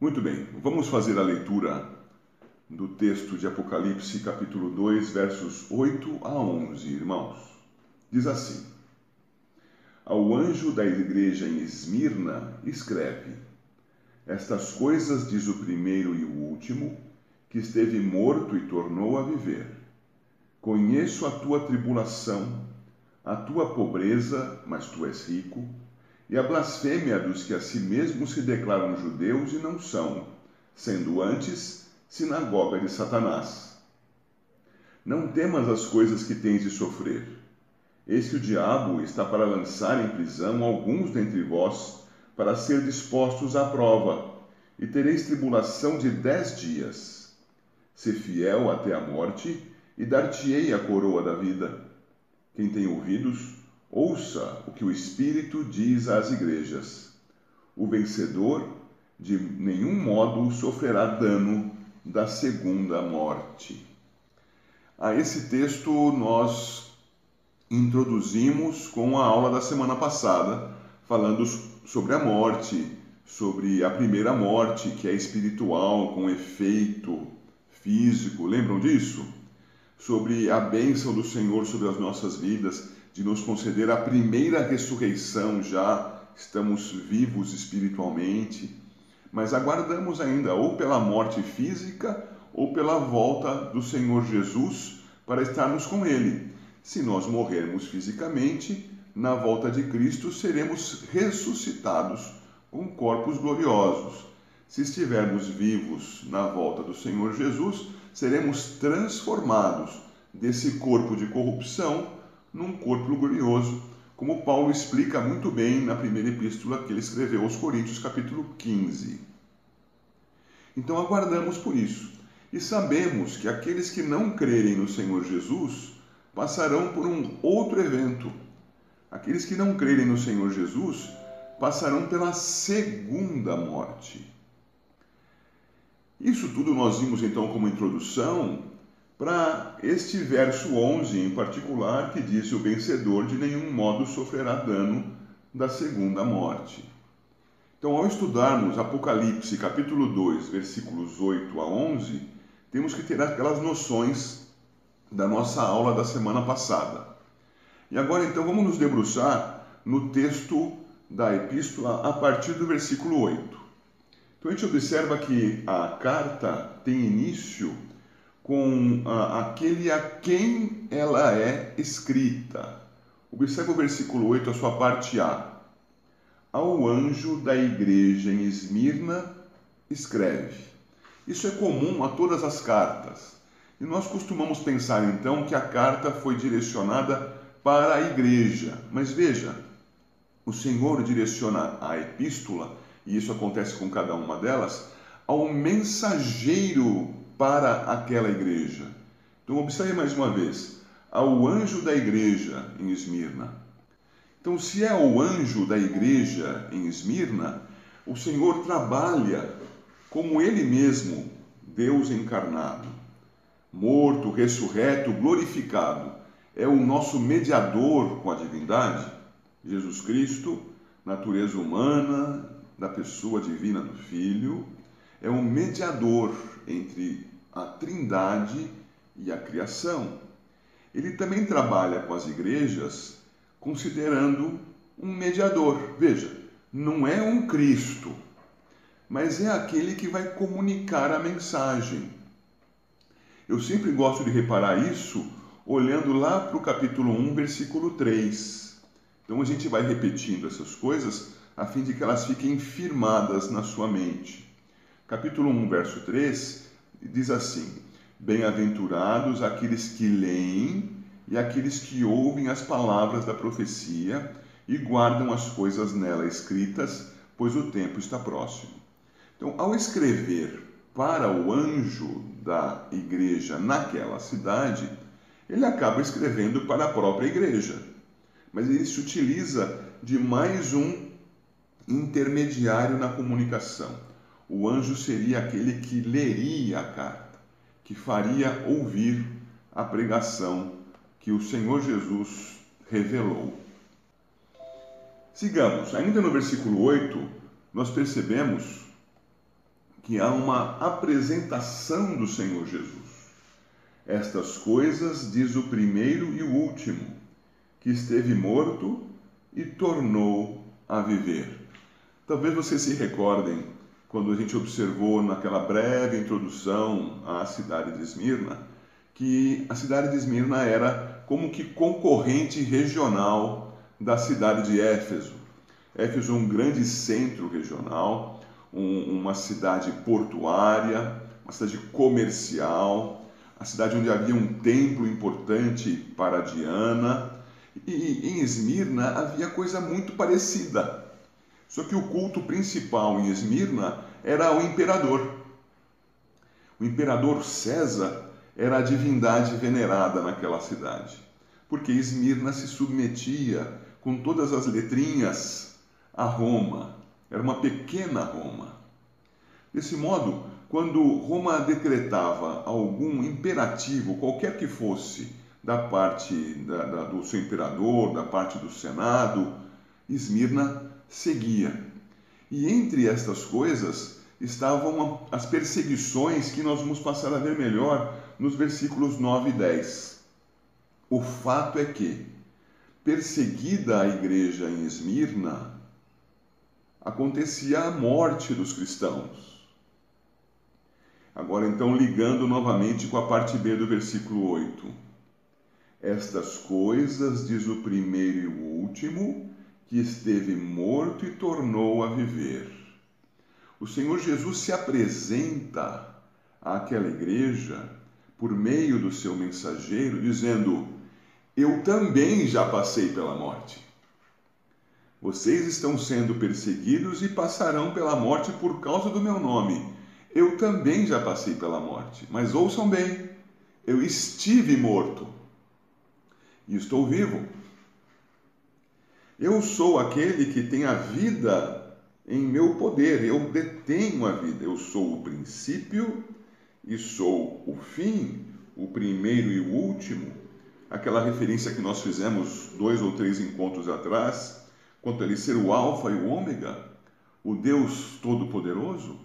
Muito bem, vamos fazer a leitura do texto de Apocalipse, capítulo 2, versos 8 a 11, irmãos. Diz assim: Ao anjo da igreja em Esmirna, escreve: Estas coisas diz o primeiro e o último, que esteve morto e tornou a viver. Conheço a tua tribulação, a tua pobreza, mas tu és rico e a blasfêmia dos que a si mesmos se declaram judeus e não são, sendo antes sinagoga de Satanás. Não temas as coisas que tens de sofrer. Eis que o diabo está para lançar em prisão alguns dentre vós, para ser dispostos à prova, e tereis tribulação de dez dias. Se fiel até a morte, e dar-te-ei a coroa da vida. Quem tem ouvidos, Ouça o que o Espírito diz às igrejas. O vencedor de nenhum modo sofrerá dano da segunda morte. A esse texto nós introduzimos com a aula da semana passada, falando sobre a morte, sobre a primeira morte, que é espiritual, com efeito físico. Lembram disso? Sobre a bênção do Senhor sobre as nossas vidas de nos conceder a primeira ressurreição, já estamos vivos espiritualmente, mas aguardamos ainda ou pela morte física ou pela volta do Senhor Jesus para estarmos com Ele. Se nós morrermos fisicamente, na volta de Cristo seremos ressuscitados com corpos gloriosos. Se estivermos vivos na volta do Senhor Jesus, seremos transformados desse corpo de corrupção num corpo glorioso, como Paulo explica muito bem na primeira epístola que ele escreveu aos Coríntios, capítulo 15. Então aguardamos por isso e sabemos que aqueles que não crerem no Senhor Jesus passarão por um outro evento. Aqueles que não crerem no Senhor Jesus passarão pela segunda morte. Isso tudo nós vimos então como introdução para este verso 11 em particular, que diz: O vencedor de nenhum modo sofrerá dano da segunda morte. Então, ao estudarmos Apocalipse capítulo 2, versículos 8 a 11, temos que ter aquelas noções da nossa aula da semana passada. E agora, então, vamos nos debruçar no texto da epístola a partir do versículo 8. Então, a gente observa que a carta tem início com ah, aquele a quem ela é escrita. Observe o versículo 8, a sua parte A. Ao anjo da igreja em Esmirna, escreve. Isso é comum a todas as cartas. E nós costumamos pensar então que a carta foi direcionada para a igreja. Mas veja, o Senhor direciona a epístola, e isso acontece com cada uma delas, ao mensageiro para aquela igreja. Então, observe mais uma vez: ao anjo da igreja em Esmirna. Então, se é o anjo da igreja em Esmirna, o Senhor trabalha como Ele mesmo, Deus encarnado, morto, ressurreto, glorificado. É o nosso mediador com a divindade, Jesus Cristo, natureza humana, da pessoa divina do Filho, é um mediador entre a Trindade e a criação. Ele também trabalha com as igrejas considerando um mediador. Veja, não é um Cristo, mas é aquele que vai comunicar a mensagem. Eu sempre gosto de reparar isso olhando lá para o capítulo 1, versículo 3. Então a gente vai repetindo essas coisas a fim de que elas fiquem firmadas na sua mente. Capítulo 1, verso 3 diz assim: Bem-aventurados aqueles que leem e aqueles que ouvem as palavras da profecia e guardam as coisas nela escritas, pois o tempo está próximo. Então, ao escrever para o anjo da igreja naquela cidade, ele acaba escrevendo para a própria igreja. Mas ele se utiliza de mais um intermediário na comunicação o anjo seria aquele que leria a carta, que faria ouvir a pregação que o Senhor Jesus revelou. Sigamos, ainda no versículo 8, nós percebemos que há uma apresentação do Senhor Jesus. Estas coisas diz o primeiro e o último, que esteve morto e tornou a viver. Talvez vocês se recordem quando a gente observou naquela breve introdução à cidade de Esmirna, que a cidade de Esmirna era como que concorrente regional da cidade de Éfeso. Éfeso é um grande centro regional, um, uma cidade portuária, uma cidade comercial, a cidade onde havia um templo importante para Diana. E em Esmirna havia coisa muito parecida. Só que o culto principal em Esmirna era o imperador. O imperador César era a divindade venerada naquela cidade, porque Esmirna se submetia com todas as letrinhas a Roma. Era uma pequena Roma. Desse modo, quando Roma decretava algum imperativo, qualquer que fosse, da parte da, da, do seu imperador, da parte do Senado, Esmirna seguia. E entre estas coisas estavam as perseguições que nós vamos passar a ver melhor nos versículos 9 e 10. O fato é que, perseguida a igreja em Esmirna, acontecia a morte dos cristãos. Agora, então, ligando novamente com a parte B do versículo 8. Estas coisas, diz o primeiro e o último, que esteve morto e tornou a viver. O Senhor Jesus se apresenta àquela igreja por meio do seu mensageiro, dizendo: Eu também já passei pela morte. Vocês estão sendo perseguidos e passarão pela morte por causa do meu nome. Eu também já passei pela morte. Mas ouçam bem: eu estive morto e estou vivo. Eu sou aquele que tem a vida em meu poder, eu detenho a vida, eu sou o princípio e sou o fim, o primeiro e o último. Aquela referência que nós fizemos dois ou três encontros atrás, quanto a ele ser o Alfa e o Ômega, o Deus Todo-Poderoso.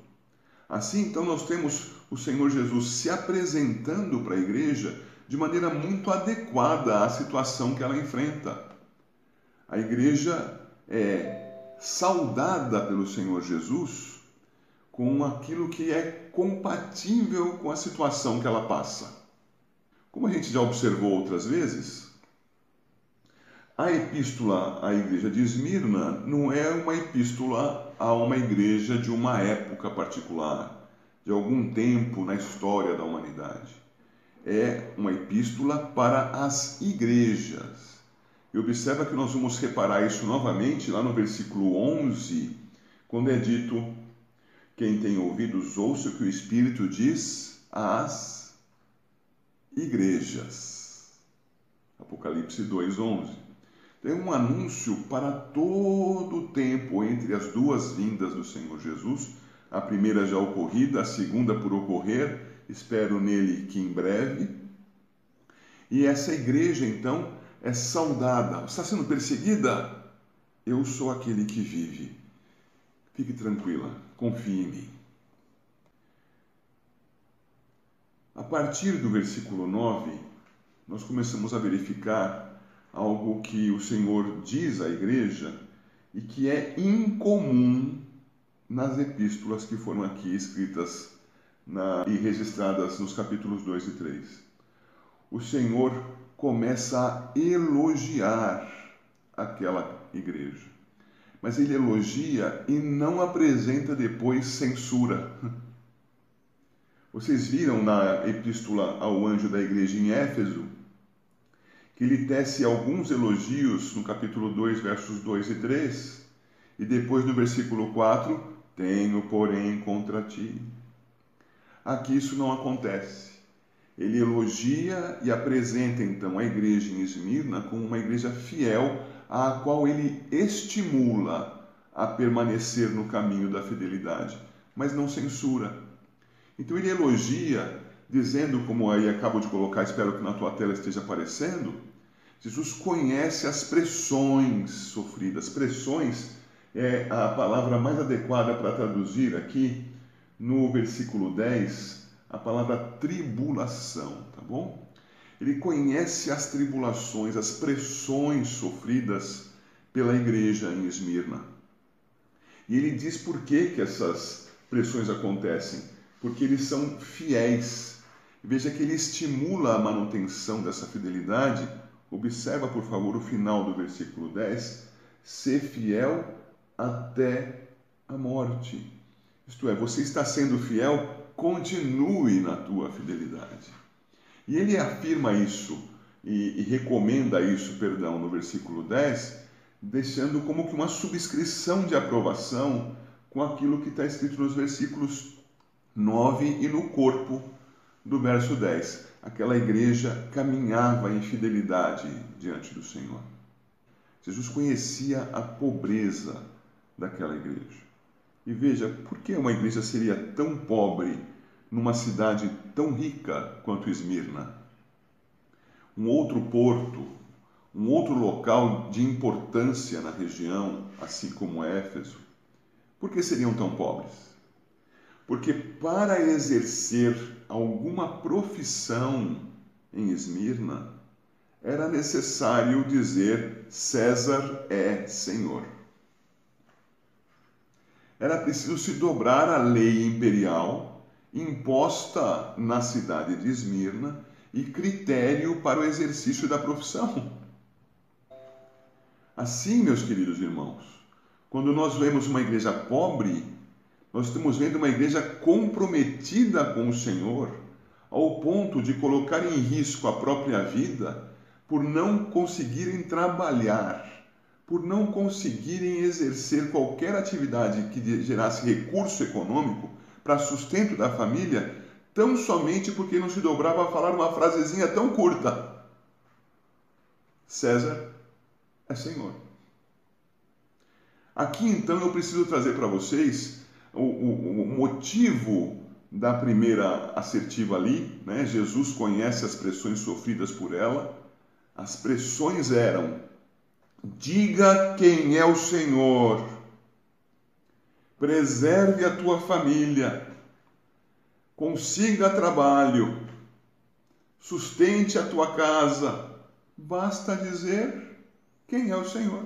Assim, então, nós temos o Senhor Jesus se apresentando para a igreja de maneira muito adequada à situação que ela enfrenta. A igreja é saudada pelo Senhor Jesus com aquilo que é compatível com a situação que ela passa. Como a gente já observou outras vezes, a epístola à igreja de Esmirna não é uma epístola a uma igreja de uma época particular, de algum tempo na história da humanidade. É uma epístola para as igrejas e observa que nós vamos reparar isso novamente lá no versículo 11, quando é dito: Quem tem ouvidos, ouça o que o Espírito diz às igrejas. Apocalipse 2:11. Tem um anúncio para todo o tempo entre as duas vindas do Senhor Jesus, a primeira já ocorrida, a segunda por ocorrer, espero nele que em breve. E essa igreja, então, é saudada, está sendo perseguida, eu sou aquele que vive. Fique tranquila, confie em mim. A partir do versículo 9, nós começamos a verificar algo que o Senhor diz à igreja e que é incomum nas epístolas que foram aqui escritas na, e registradas nos capítulos 2 e 3. O Senhor começa a elogiar aquela igreja. Mas ele elogia e não apresenta depois censura. Vocês viram na epístola ao anjo da igreja em Éfeso que ele tece alguns elogios no capítulo 2, versos 2 e 3, e depois no versículo 4, tenho, porém, contra ti. Aqui isso não acontece. Ele elogia e apresenta então a igreja em Esmirna como uma igreja fiel, à qual ele estimula a permanecer no caminho da fidelidade, mas não censura. Então ele elogia, dizendo, como aí acabo de colocar, espero que na tua tela esteja aparecendo, Jesus conhece as pressões sofridas. Pressões é a palavra mais adequada para traduzir aqui no versículo 10 a palavra tribulação, tá bom? Ele conhece as tribulações, as pressões sofridas pela igreja em Esmirna. E ele diz por que, que essas pressões acontecem. Porque eles são fiéis. Veja que ele estimula a manutenção dessa fidelidade. Observa, por favor, o final do versículo 10. Ser fiel até a morte. Isto é, você está sendo fiel, continue na tua fidelidade. E ele afirma isso e, e recomenda isso, perdão, no versículo 10, deixando como que uma subscrição de aprovação com aquilo que está escrito nos versículos 9 e no corpo do verso 10. Aquela igreja caminhava em fidelidade diante do Senhor. Jesus conhecia a pobreza daquela igreja. E veja, por que uma igreja seria tão pobre numa cidade tão rica quanto Esmirna? Um outro porto, um outro local de importância na região, assim como Éfeso, por que seriam tão pobres? Porque para exercer alguma profissão em Esmirna, era necessário dizer César é Senhor. Era preciso se dobrar à lei imperial imposta na cidade de Esmirna e critério para o exercício da profissão. Assim, meus queridos irmãos, quando nós vemos uma igreja pobre, nós estamos vendo uma igreja comprometida com o Senhor, ao ponto de colocar em risco a própria vida por não conseguirem trabalhar, por não conseguirem exercer qualquer atividade que gerasse recurso econômico para sustento da família, tão somente porque não se dobrava a falar uma frasezinha tão curta. César é Senhor. Aqui então eu preciso trazer para vocês o, o, o, motivo da primeira assertiva ali, né? Jesus conhece as pressões sofridas por ela. As pressões eram: diga quem é o Senhor, preserve a tua família, consiga trabalho, sustente a tua casa. Basta dizer quem é o Senhor.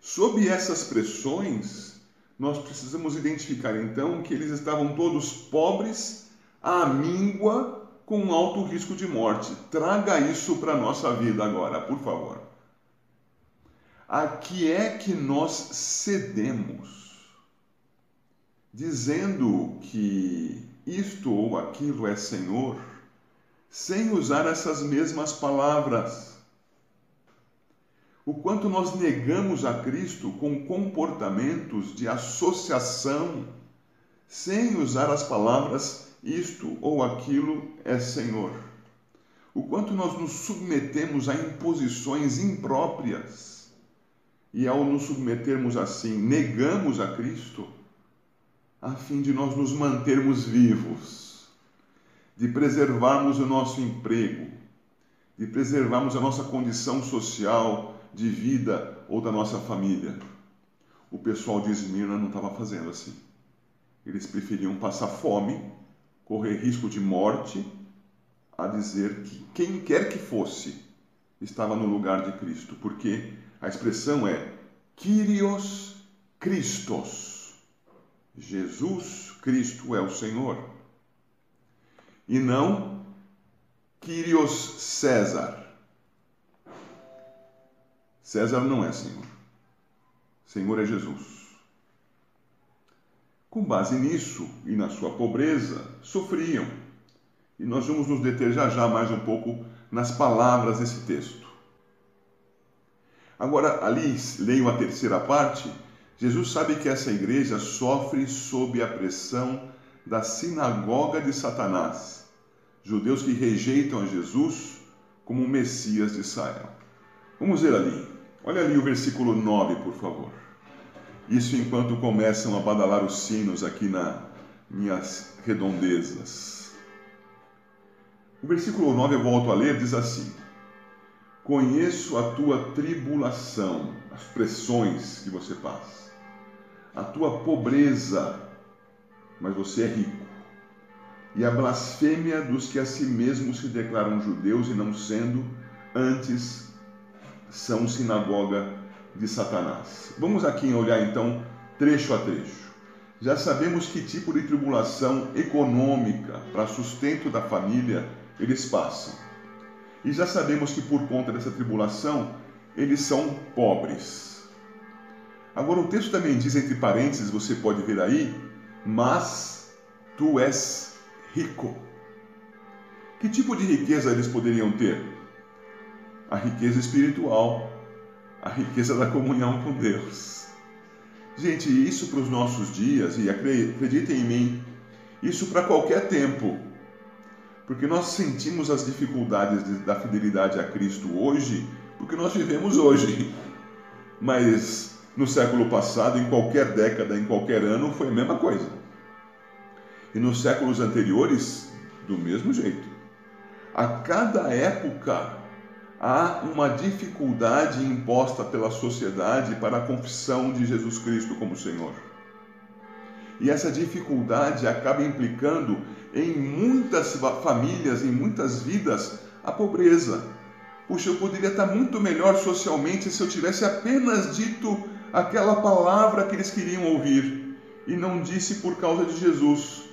Sob essas pressões, nós precisamos identificar então que eles estavam todos pobres, à míngua, com alto risco de morte. Traga isso para a nossa vida agora, por favor. A que é que nós cedemos? Dizendo que isto ou aquilo é Senhor, sem usar essas mesmas palavras o quanto nós negamos a Cristo com comportamentos de associação, sem usar as palavras isto ou aquilo é Senhor. O quanto nós nos submetemos a imposições impróprias e, ao nos submetermos assim, negamos a Cristo, a fim de nós nos mantermos vivos, de preservarmos o nosso emprego, de preservarmos a nossa condição social, de vida ou da nossa família. O pessoal de Esmirna não estava fazendo assim. Eles preferiam passar fome, correr risco de morte, a dizer que quem quer que fosse estava no lugar de Cristo, porque a expressão é Kyrios Christos. Jesus Cristo é o Senhor. E não Kyrios César. César não é Senhor. Senhor é Jesus. Com base nisso e na sua pobreza, sofriam. E nós vamos nos deter já já mais um pouco nas palavras desse texto. Agora, ali, leio a terceira parte. Jesus sabe que essa igreja sofre sob a pressão da sinagoga de Satanás, judeus que rejeitam a Jesus como o Messias de Israel. Vamos ver ali. Olha ali o versículo 9, por favor. Isso enquanto começam a badalar os sinos aqui nas minhas redondezas. O versículo 9 eu volto a ler, diz assim: Conheço a tua tribulação, as pressões que você passa, a tua pobreza mas você é rico. E a blasfêmia dos que a si mesmos se declaram judeus e não sendo, antes são sinagoga de Satanás. Vamos aqui olhar então trecho a trecho. Já sabemos que tipo de tribulação econômica para sustento da família eles passam. E já sabemos que por conta dessa tribulação eles são pobres. Agora o texto também diz entre parênteses, você pode ver aí, mas tu és rico. Que tipo de riqueza eles poderiam ter? A riqueza espiritual, a riqueza da comunhão com Deus. Gente, isso para os nossos dias, e acreditem em mim, isso para qualquer tempo, porque nós sentimos as dificuldades da fidelidade a Cristo hoje, porque nós vivemos hoje. Mas no século passado, em qualquer década, em qualquer ano, foi a mesma coisa. E nos séculos anteriores, do mesmo jeito. A cada época há uma dificuldade imposta pela sociedade para a confissão de Jesus Cristo como Senhor. E essa dificuldade acaba implicando em muitas famílias, em muitas vidas, a pobreza. Puxa, eu poderia estar muito melhor socialmente se eu tivesse apenas dito aquela palavra que eles queriam ouvir e não disse por causa de Jesus.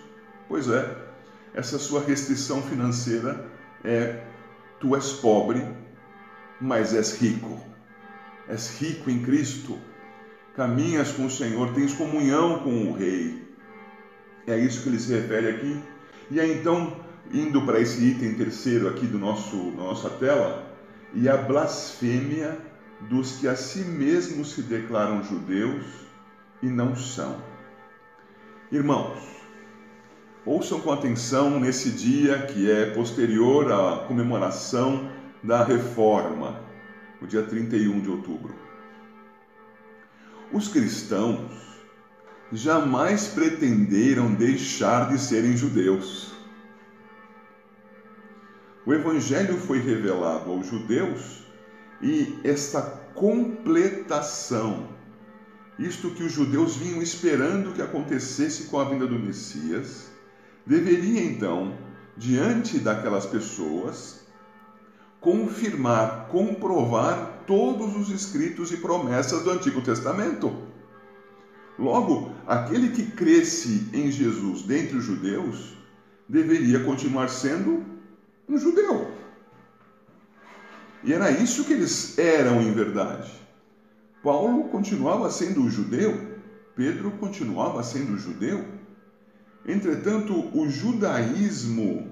Pois é, essa sua restrição financeira é: tu és pobre, mas és rico. És rico em Cristo. Caminhas com o Senhor, tens comunhão com o Rei. É isso que ele se refere aqui. E aí então, indo para esse item terceiro aqui do nosso nossa tela, e a blasfêmia dos que a si mesmos se declaram judeus e não são. Irmãos, ouçam com atenção nesse dia que é posterior à comemoração da reforma, o dia 31 de outubro. Os cristãos jamais pretenderam deixar de serem judeus. O Evangelho foi revelado aos judeus e esta completação, isto que os judeus vinham esperando que acontecesse com a vinda do Messias, deveria então, diante daquelas pessoas, confirmar, comprovar todos os escritos e promessas do Antigo Testamento. Logo, aquele que cresce em Jesus dentre os judeus deveria continuar sendo um judeu. E era isso que eles eram em verdade. Paulo continuava sendo judeu, Pedro continuava sendo judeu. Entretanto, o judaísmo,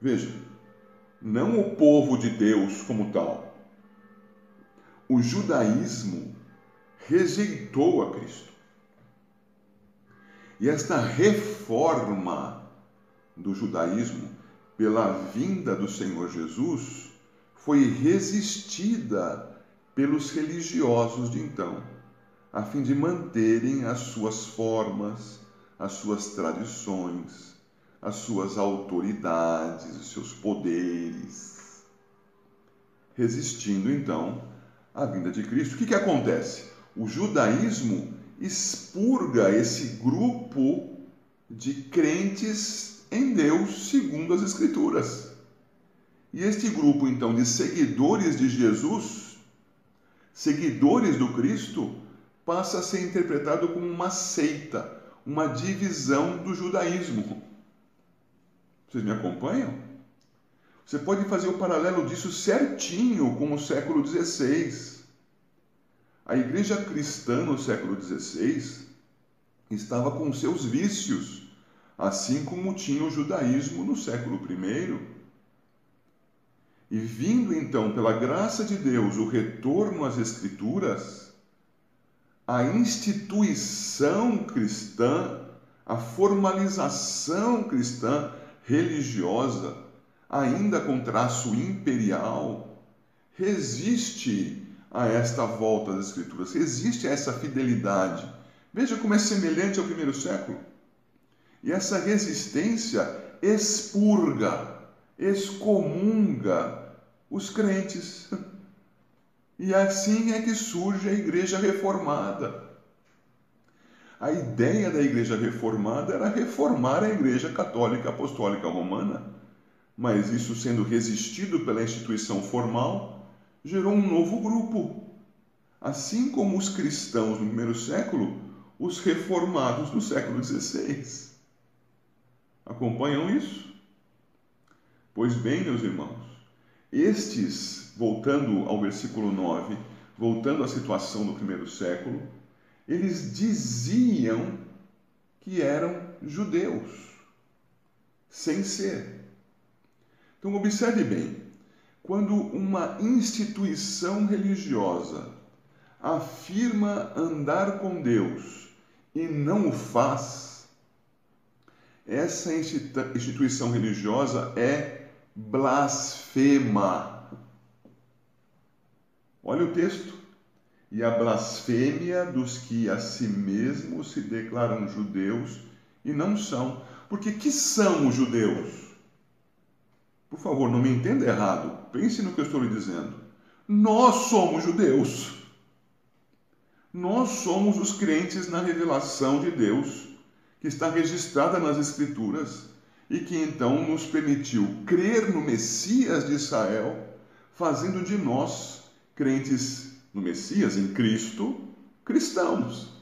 veja, não o povo de Deus como tal, o judaísmo rejeitou a Cristo. E esta reforma do judaísmo, pela vinda do Senhor Jesus, foi resistida pelos religiosos de então, a fim de manterem as suas formas, as suas tradições, as suas autoridades, os seus poderes. Resistindo então à vinda de Cristo. O que, que acontece? O judaísmo expurga esse grupo de crentes em Deus segundo as Escrituras. E este grupo, então, de seguidores de Jesus, seguidores do Cristo, passa a ser interpretado como uma seita, uma divisão do judaísmo. Vocês me acompanham? Você pode fazer o paralelo disso certinho com o século XVI. A igreja cristã no século XVI estava com seus vícios, assim como tinha o judaísmo no século I. E vindo então, pela graça de Deus, o retorno às Escrituras, a instituição cristã, a formalização cristã religiosa, ainda com traço imperial, resiste a esta volta das Escrituras, existe essa fidelidade. Veja como é semelhante ao primeiro século. E essa resistência expurga, excomunga os crentes. E assim é que surge a igreja reformada. A ideia da igreja reformada era reformar a igreja católica apostólica romana, mas isso sendo resistido pela instituição formal, gerou um novo grupo. Assim como os cristãos no primeiro século, os reformados no século XVI. Acompanham isso? Pois bem, meus irmãos, estes, voltando ao versículo 9, voltando à situação do primeiro século, eles diziam que eram judeus, sem ser. Então, observe bem: quando uma instituição religiosa afirma andar com Deus e não o faz, essa instituição religiosa é blasfema. Olha o texto e a blasfêmia dos que a si mesmos se declaram judeus e não são. Porque que são os judeus? Por favor, não me entenda errado. Pense no que eu estou lhe dizendo. Nós somos judeus. Nós somos os crentes na revelação de Deus, que está registrada nas Escrituras e que então nos permitiu crer no Messias de Israel, fazendo de nós crentes no Messias, em Cristo, cristãos.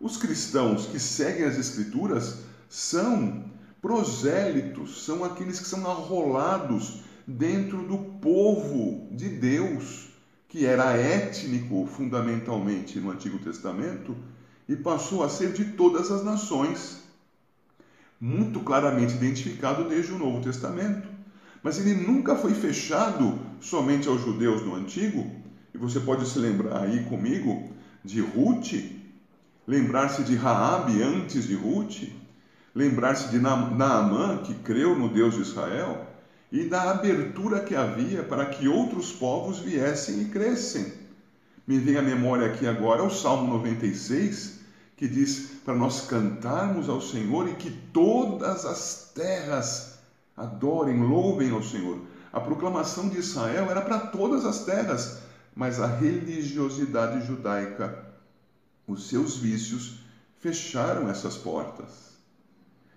Os cristãos que seguem as Escrituras são prosélitos, são aqueles que são arrolados dentro do povo de Deus, que era étnico fundamentalmente no Antigo Testamento e passou a ser de todas as nações, muito claramente identificado desde o Novo Testamento. Mas ele nunca foi fechado somente aos judeus no Antigo, e você pode se lembrar aí comigo de Ruth, lembrar-se de Raabe antes de Ruth, lembrar-se de Naamã, que creu no Deus de Israel, e da abertura que havia para que outros povos viessem e crescem. Me vem à memória aqui agora o Salmo 96, que diz para nós cantarmos ao Senhor e que todas as terras adorem, louvem ao Senhor. A proclamação de Israel era para todas as terras, mas a religiosidade judaica, os seus vícios, fecharam essas portas.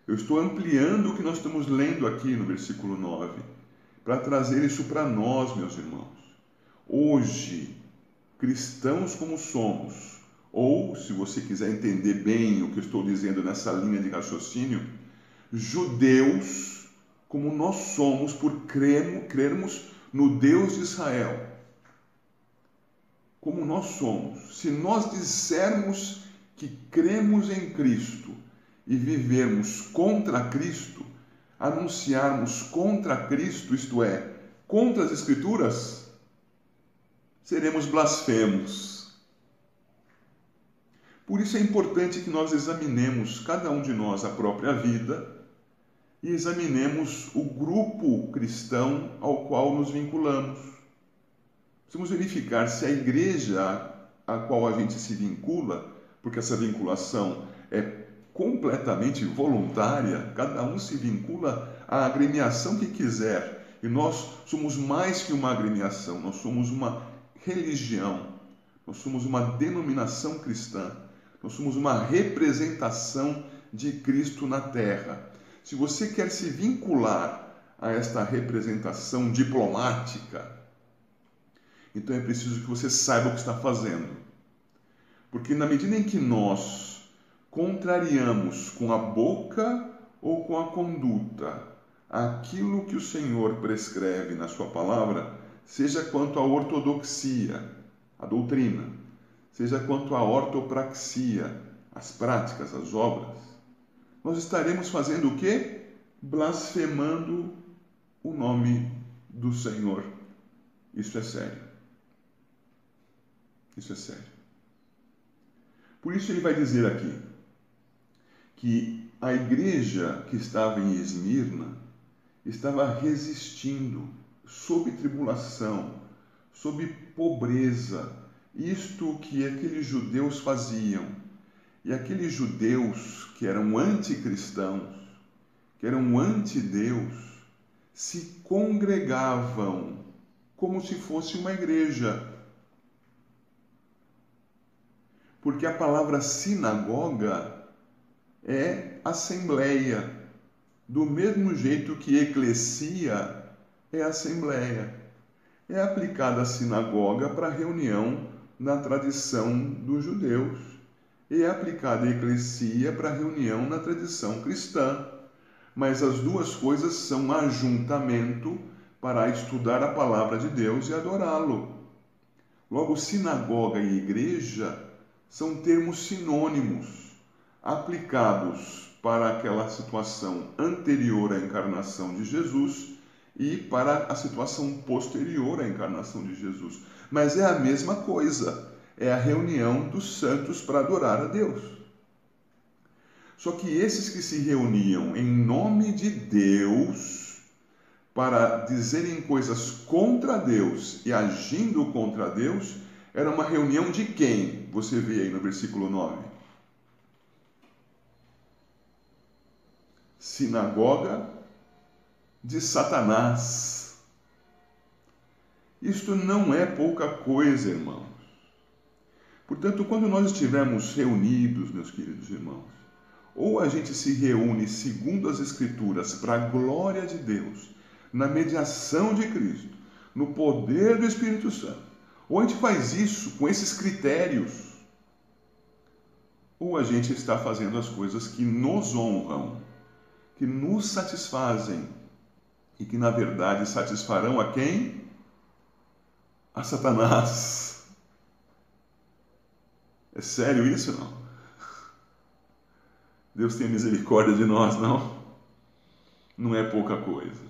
Eu estou ampliando o que nós estamos lendo aqui no versículo 9, para trazer isso para nós, meus irmãos. Hoje, cristãos como somos, ou, se você quiser entender bem o que eu estou dizendo nessa linha de raciocínio, judeus como nós somos por crermos no Deus de Israel como nós somos, se nós dissermos que cremos em Cristo e vivermos contra Cristo, anunciarmos contra Cristo, isto é, contra as Escrituras, seremos blasfemos. Por isso é importante que nós examinemos, cada um de nós, a própria vida e examinemos o grupo cristão ao qual nos vinculamos. Precisamos verificar se a igreja a qual a gente se vincula, porque essa vinculação é completamente voluntária, cada um se vincula à agremiação que quiser. E nós somos mais que uma agremiação, nós somos uma religião, nós somos uma denominação cristã, nós somos uma representação de Cristo na terra. Se você quer se vincular a esta representação diplomática, então é preciso que você saiba o que está fazendo. Porque na medida em que nós contrariamos com a boca ou com a conduta aquilo que o Senhor prescreve na Sua palavra, seja quanto à ortodoxia, a doutrina, seja quanto à ortopraxia, as práticas, as obras, nós estaremos fazendo o quê? Blasfemando o nome do Senhor. Isso é sério. Isso é sério. Por isso ele vai dizer aqui que a igreja que estava em Esmirna estava resistindo sob tribulação, sob pobreza, isto que aqueles judeus faziam. E aqueles judeus que eram anticristãos, que eram anti-Deus, se congregavam como se fosse uma igreja porque a palavra sinagoga é assembleia, do mesmo jeito que eclesia é assembleia. É aplicada a sinagoga para reunião na tradição dos judeus e é aplicada a eclesia para reunião na tradição cristã. Mas as duas coisas são ajuntamento para estudar a palavra de Deus e adorá-lo. Logo, sinagoga e igreja são termos sinônimos aplicados para aquela situação anterior à encarnação de Jesus e para a situação posterior à encarnação de Jesus. Mas é a mesma coisa, é a reunião dos santos para adorar a Deus. Só que esses que se reuniam em nome de Deus para dizerem coisas contra Deus e agindo contra Deus, era uma reunião de quem? Você vê aí no versículo 9. Sinagoga de Satanás. Isto não é pouca coisa, irmãos. Portanto, quando nós estivermos reunidos, meus queridos irmãos, ou a gente se reúne segundo as Escrituras para a glória de Deus, na mediação de Cristo, no poder do Espírito Santo, ou a gente faz isso com esses critérios, ou a gente está fazendo as coisas que nos honram, que nos satisfazem e que na verdade satisfarão a quem? A Satanás. É sério isso não? Deus tem misericórdia de nós, não? Não é pouca coisa.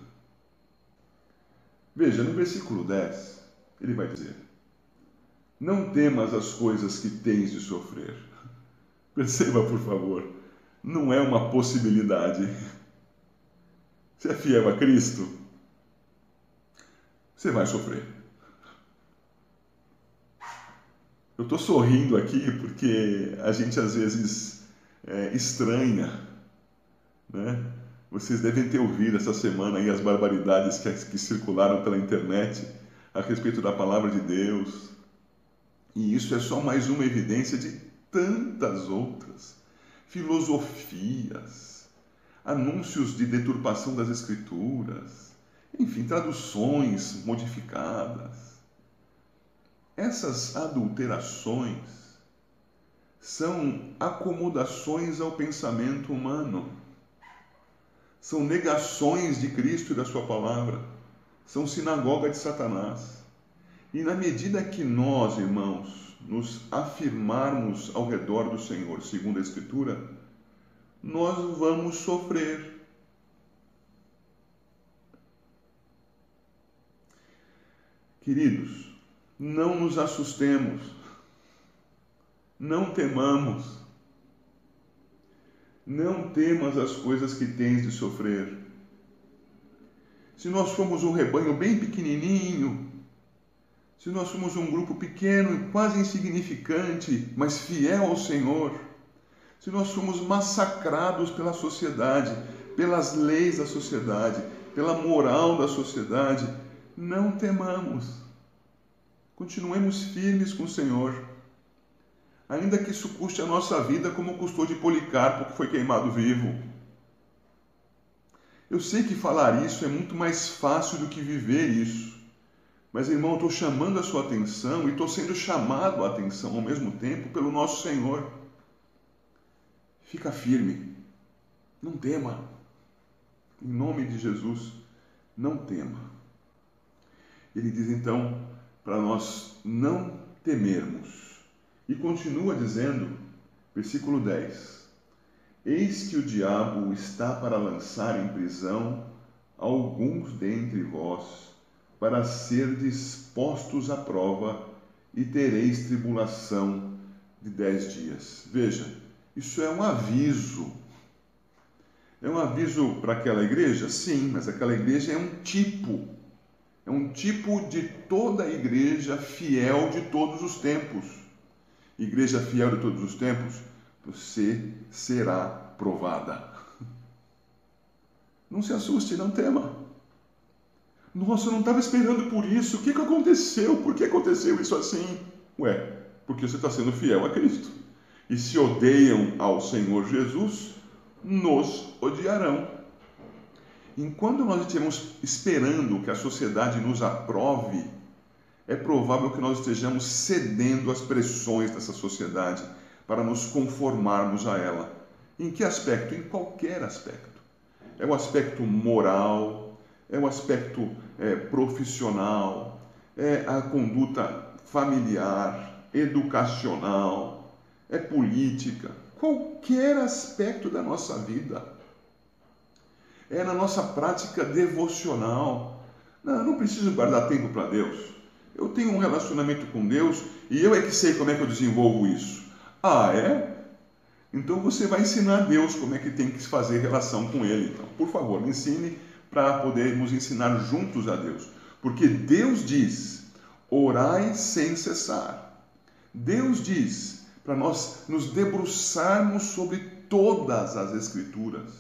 Veja, no versículo 10, ele vai dizer: Não temas as coisas que tens de sofrer. Perceba, por favor, não é uma possibilidade você é fiel a Cristo, você vai sofrer. Eu estou sorrindo aqui porque a gente às vezes é, estranha, né? Vocês devem ter ouvido essa semana aí as barbaridades que, que circularam pela internet a respeito da palavra de Deus. E isso é só mais uma evidência de tantas outras filosofias, anúncios de deturpação das escrituras, enfim, traduções modificadas. Essas adulterações são acomodações ao pensamento humano, são negações de Cristo e da Sua palavra, são sinagoga de Satanás. E na medida que nós, irmãos, nos afirmarmos ao redor do Senhor, segundo a Escritura, nós vamos sofrer. Queridos, não nos assustemos, não temamos, não temas as coisas que tens de sofrer. Se nós formos um rebanho bem pequenininho, se nós somos um grupo pequeno, quase insignificante, mas fiel ao Senhor, se nós somos massacrados pela sociedade, pelas leis da sociedade, pela moral da sociedade, não temamos. Continuemos firmes com o Senhor. Ainda que isso custe a nossa vida, como custou de Policarpo, que foi queimado vivo. Eu sei que falar isso é muito mais fácil do que viver isso. Mas, irmão, estou chamando a sua atenção e estou sendo chamado a atenção ao mesmo tempo pelo nosso Senhor. Fica firme. Não tema. Em nome de Jesus, não tema. Ele diz então para nós não temermos. E continua dizendo, versículo 10: Eis que o diabo está para lançar em prisão alguns dentre vós, para ser dispostos à prova, e tereis tribulação de dez dias. Veja, isso é um aviso. É um aviso para aquela igreja? Sim, mas aquela igreja é um tipo. É um tipo de toda a igreja fiel de todos os tempos. Igreja fiel de todos os tempos, você será provada. Não se assuste, não tema. Nossa, eu não estava esperando por isso. O que, que aconteceu? Por que aconteceu isso assim? Ué, porque você está sendo fiel a Cristo e se odeiam ao Senhor Jesus, nos odiarão. Enquanto nós estivermos esperando que a sociedade nos aprove, é provável que nós estejamos cedendo às pressões dessa sociedade para nos conformarmos a ela. Em que aspecto? Em qualquer aspecto. É o aspecto moral, é o aspecto é, profissional, é a conduta familiar, educacional, é política, qualquer aspecto da nossa vida. É na nossa prática devocional. Não, eu não preciso guardar tempo para Deus. Eu tenho um relacionamento com Deus e eu é que sei como é que eu desenvolvo isso. Ah, é? Então você vai ensinar a Deus como é que tem que se fazer relação com Ele. Então, por favor, me ensine para podermos ensinar juntos a Deus. Porque Deus diz: orai sem cessar. Deus diz para nós nos debruçarmos sobre todas as Escrituras.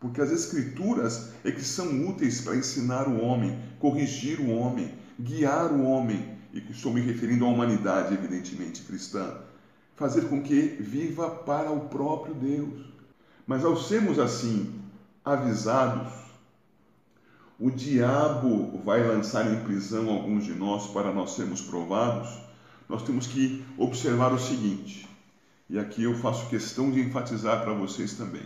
Porque as Escrituras é que são úteis para ensinar o homem, corrigir o homem, guiar o homem, e estou me referindo à humanidade, evidentemente cristã, fazer com que viva para o próprio Deus. Mas ao sermos assim avisados, o diabo vai lançar em prisão alguns de nós para nós sermos provados, nós temos que observar o seguinte, e aqui eu faço questão de enfatizar para vocês também.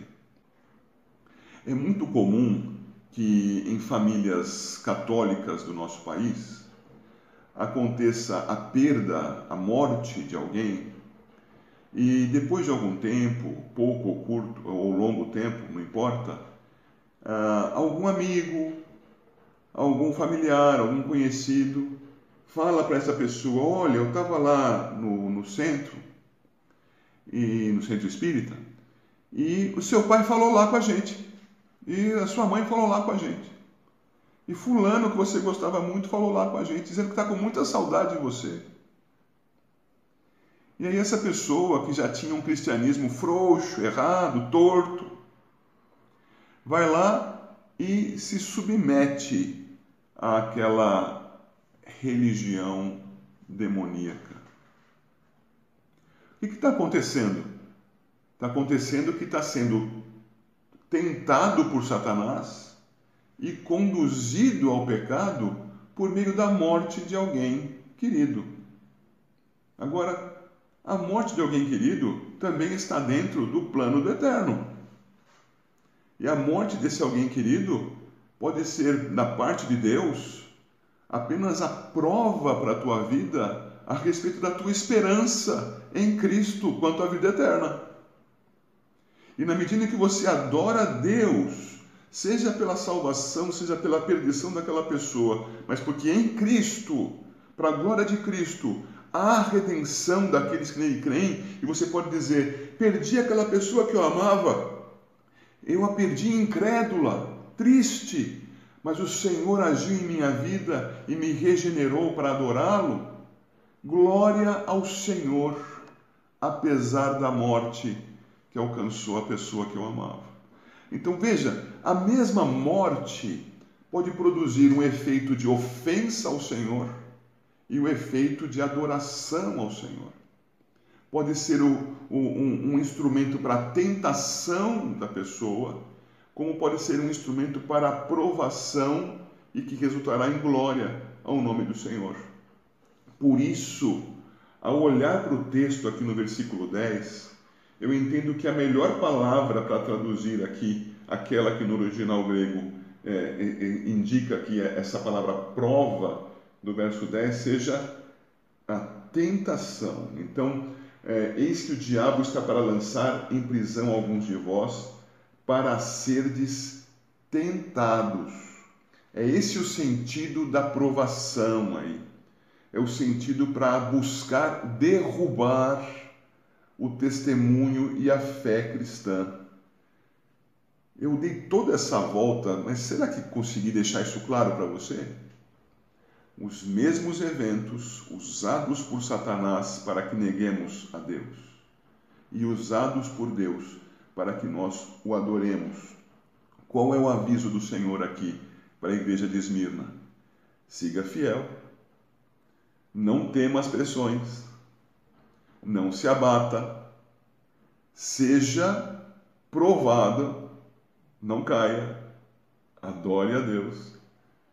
É muito comum que em famílias católicas do nosso país aconteça a perda, a morte de alguém e depois de algum tempo, pouco ou curto ou longo tempo, não importa, ah, algum amigo, algum familiar, algum conhecido fala para essa pessoa: Olha, eu estava lá no, no centro, e no centro espírita, e o seu pai falou lá com a gente, e a sua mãe falou lá com a gente. E fulano que você gostava muito falou lá com a gente, dizendo que está com muita saudade de você. E aí essa pessoa que já tinha um cristianismo frouxo, errado, torto, vai lá e se submete àquela religião demoníaca. O que está acontecendo? Está acontecendo que está sendo tentado por Satanás e conduzido ao pecado por meio da morte de alguém querido. Agora, a morte de alguém querido também está dentro do plano do eterno. E a morte desse alguém querido pode ser, da parte de Deus, apenas a prova para a tua vida a respeito da tua esperança em Cristo quanto à vida eterna. E na medida que você adora a Deus, seja pela salvação, seja pela perdição daquela pessoa, mas porque em Cristo, para a glória de Cristo, há redenção daqueles que nele creem, e você pode dizer: perdi aquela pessoa que eu amava, eu a perdi incrédula, triste, mas o Senhor agiu em minha vida e me regenerou para adorá-lo. Glória ao Senhor, apesar da morte que alcançou a pessoa que eu amava. Então veja, a mesma morte pode produzir um efeito de ofensa ao Senhor e o um efeito de adoração ao Senhor. Pode ser o, um, um instrumento para a tentação da pessoa, como pode ser um instrumento para aprovação e que resultará em glória ao nome do Senhor. Por isso, ao olhar para o texto aqui no versículo 10, eu entendo que a melhor palavra para traduzir aqui, aquela que no original grego é, é, é indica que é essa palavra prova do verso 10, seja a tentação. Então, é, eis que o diabo está para lançar em prisão alguns de vós, para serdes tentados. É esse o sentido da provação aí. É o sentido para buscar derrubar o testemunho e a fé cristã. Eu dei toda essa volta, mas será que consegui deixar isso claro para você? Os mesmos eventos usados por Satanás para que neguemos a Deus e usados por Deus para que nós o adoremos. Qual é o aviso do Senhor aqui para a igreja de Esmirna? Siga fiel, não tema as pressões, não se abata, seja provado não caia, adore a Deus,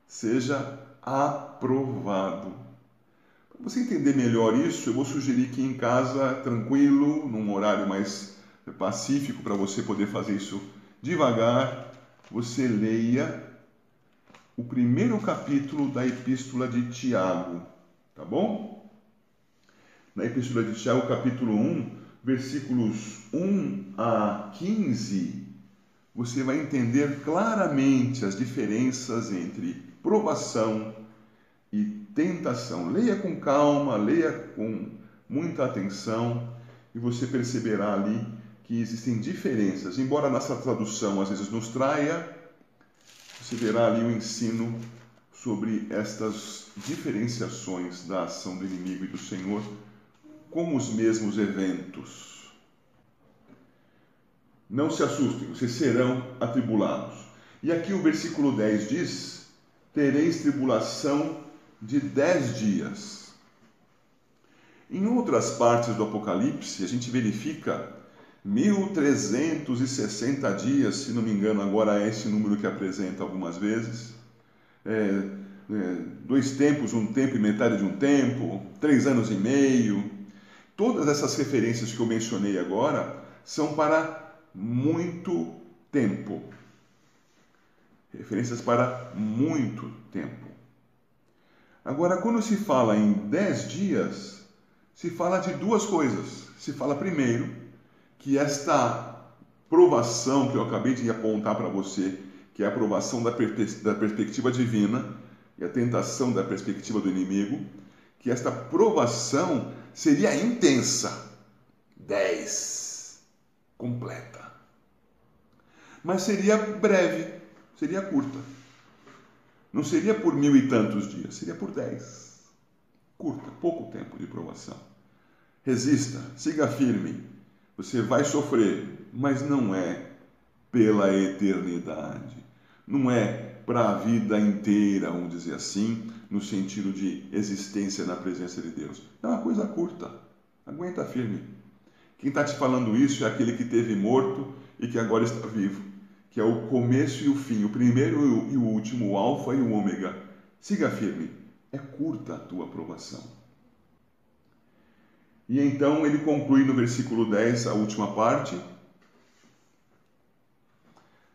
seja aprovado. Para você entender melhor isso, eu vou sugerir que em casa, tranquilo, num horário mais pacífico, para você poder fazer isso devagar, você leia o primeiro capítulo da Epístola de Tiago, tá bom? Na Epístola de Tiago, capítulo 1, versículos 1 a 15, você vai entender claramente as diferenças entre provação e tentação. Leia com calma, leia com muita atenção e você perceberá ali que existem diferenças. Embora nossa tradução às vezes nos traia, você verá ali o ensino sobre estas diferenciações da ação do inimigo e do Senhor com os mesmos eventos. Não se assustem, vocês serão atribulados. E aqui o versículo 10 diz: Tereis tribulação de dez dias. Em outras partes do Apocalipse, a gente verifica 1360 dias, se não me engano, agora é esse número que apresenta algumas vezes. É, é, dois tempos, um tempo e metade de um tempo, três anos e meio, Todas essas referências que eu mencionei agora são para muito tempo. Referências para muito tempo. Agora, quando se fala em dez dias, se fala de duas coisas. Se fala primeiro que esta provação que eu acabei de apontar para você, que é a aprovação da, da perspectiva divina e a tentação da perspectiva do inimigo, que esta provação seria intensa. 10 completa. Mas seria breve, seria curta. Não seria por mil e tantos dias, seria por dez. Curta, pouco tempo de provação. Resista, siga firme. Você vai sofrer, mas não é pela eternidade. Não é para a vida inteira, vamos dizer assim, no sentido de existência na presença de Deus. É uma coisa curta. Aguenta firme. Quem está te falando isso é aquele que teve morto e que agora está vivo, que é o começo e o fim, o primeiro e o último, o alfa e o ômega. Siga firme. É curta a tua aprovação. E então ele conclui no versículo 10, a última parte.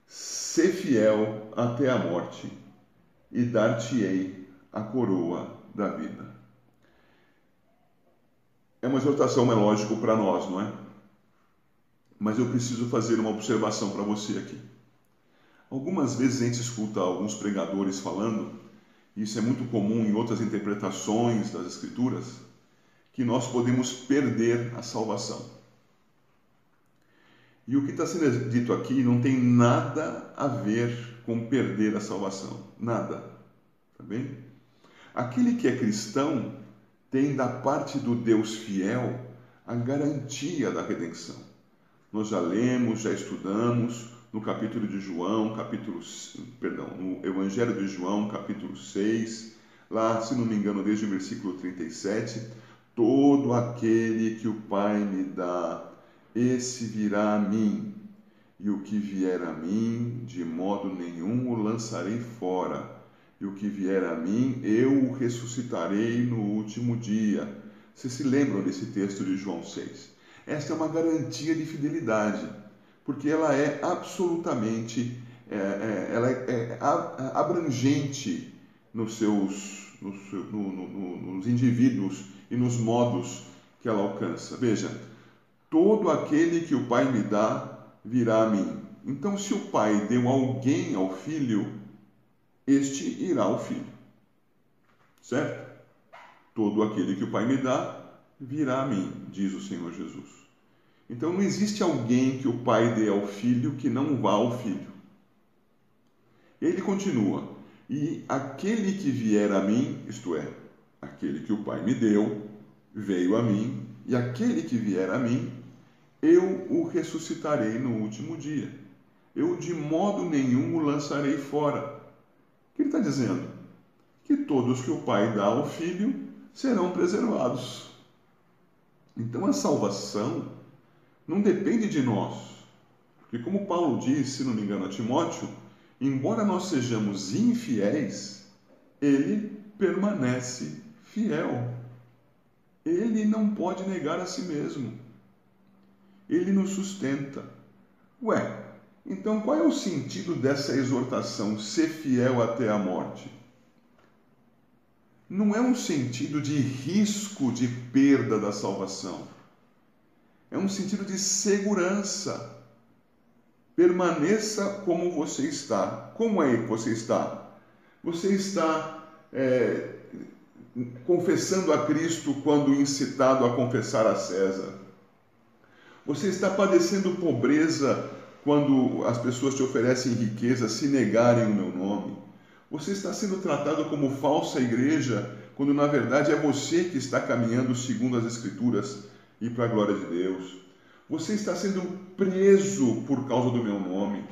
Ser fiel até a morte, e dar-te-ei a coroa da vida. É uma exortação, é lógico, para nós, não é? Mas eu preciso fazer uma observação para você aqui. Algumas vezes a gente escuta alguns pregadores falando, e isso é muito comum em outras interpretações das Escrituras, que nós podemos perder a salvação. E o que está sendo dito aqui não tem nada a ver com perder a salvação. Nada. Tá bem? Aquele que é cristão tem da parte do Deus fiel a garantia da redenção. Nós já lemos, já estudamos no capítulo de João, capítulo, perdão, no Evangelho de João, capítulo 6, lá, se não me engano, desde o versículo 37, todo aquele que o Pai me dá, esse virá a mim, e o que vier a mim, de modo nenhum o lançarei fora e o que vier a mim, eu o ressuscitarei no último dia. Vocês se lembram desse texto de João 6? Esta é uma garantia de fidelidade, porque ela é absolutamente, é, é, ela é, é abrangente nos seus, no, no, nos indivíduos e nos modos que ela alcança. Veja, todo aquele que o Pai me dá virá a mim. Então, se o Pai deu alguém ao Filho, este irá ao filho. Certo? Todo aquele que o Pai me dá virá a mim, diz o Senhor Jesus. Então não existe alguém que o Pai dê ao filho que não vá ao filho. Ele continua: E aquele que vier a mim, isto é, aquele que o Pai me deu, veio a mim, e aquele que vier a mim, eu o ressuscitarei no último dia. Eu de modo nenhum o lançarei fora que ele está dizendo? Que todos que o Pai dá ao Filho serão preservados. Então a salvação não depende de nós. Porque, como Paulo disse, se não me engano, a Timóteo, embora nós sejamos infiéis, ele permanece fiel. Ele não pode negar a si mesmo. Ele nos sustenta. Ué, então qual é o sentido dessa exortação, ser fiel até a morte? Não é um sentido de risco de perda da salvação. É um sentido de segurança. Permaneça como você está. Como é que você está? Você está é, confessando a Cristo quando incitado a confessar a César? Você está padecendo pobreza quando as pessoas te oferecem riqueza se negarem o meu nome? Você está sendo tratado como falsa igreja quando na verdade é você que está caminhando segundo as Escrituras e para a glória de Deus? Você está sendo preso por causa do meu nome.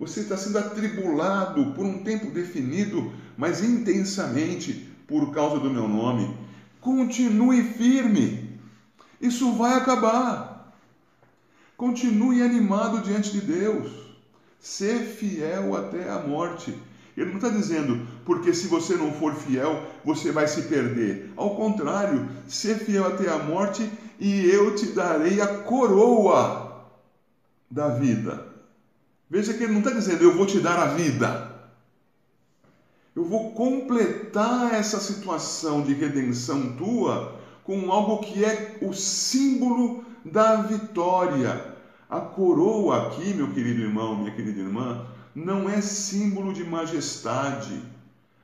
Você está sendo atribulado por um tempo definido, mas intensamente por causa do meu nome, continue firme. Isso vai acabar. Continue animado diante de Deus. Ser fiel até a morte. Ele não está dizendo, porque se você não for fiel, você vai se perder. Ao contrário, ser fiel até a morte e eu te darei a coroa da vida. Veja que ele não está dizendo, eu vou te dar a vida. Eu vou completar essa situação de redenção tua com algo que é o símbolo da vitória. A coroa aqui, meu querido irmão, minha querida irmã, não é símbolo de majestade.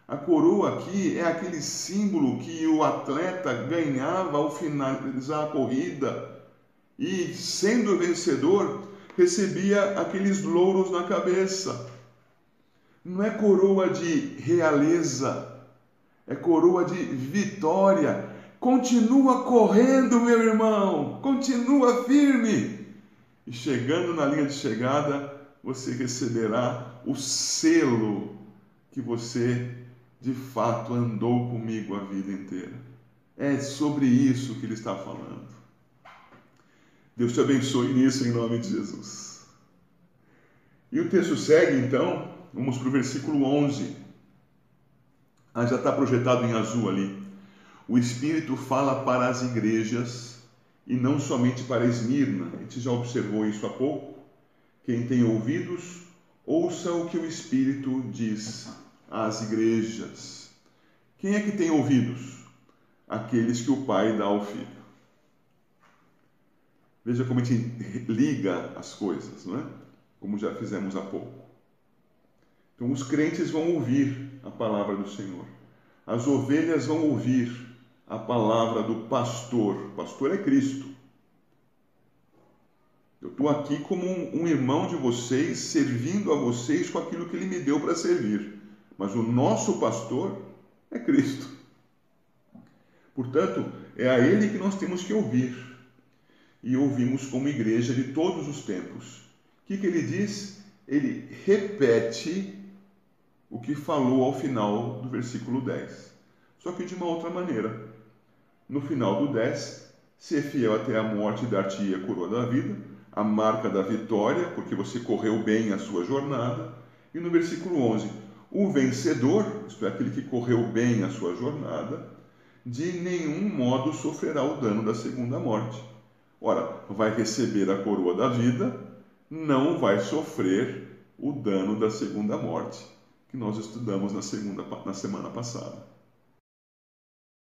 A coroa aqui é aquele símbolo que o atleta ganhava ao finalizar a corrida e, sendo vencedor, recebia aqueles louros na cabeça não é coroa de realeza, é coroa de vitória. Continua correndo, meu irmão, continua firme. E chegando na linha de chegada, você receberá o selo que você de fato andou comigo a vida inteira. É sobre isso que ele está falando. Deus te abençoe nisso em nome de Jesus. E o texto segue então Vamos para o versículo 11. Ah, já está projetado em azul ali. O Espírito fala para as igrejas e não somente para Esmirna. A gente já observou isso há pouco. Quem tem ouvidos, ouça o que o Espírito diz às igrejas. Quem é que tem ouvidos? Aqueles que o Pai dá ao Filho. Veja como a gente liga as coisas, não é? Como já fizemos há pouco. Então, os crentes vão ouvir a palavra do Senhor. As ovelhas vão ouvir a palavra do pastor. O pastor é Cristo. Eu estou aqui como um, um, irmão de vocês, servindo a vocês com aquilo que ele me deu para servir. Mas o nosso pastor é Cristo. Portanto, é a ele que nós temos que ouvir. E ouvimos como igreja de todos os tempos. O que, que ele diz? Ele repete o que falou ao final do versículo 10. Só que de uma outra maneira. No final do 10, ser fiel até a morte dar-te a coroa da vida, a marca da vitória, porque você correu bem a sua jornada. E no versículo 11, o vencedor, isto é, aquele que correu bem a sua jornada, de nenhum modo sofrerá o dano da segunda morte. Ora, vai receber a coroa da vida, não vai sofrer o dano da segunda morte que nós estudamos na, segunda, na semana passada.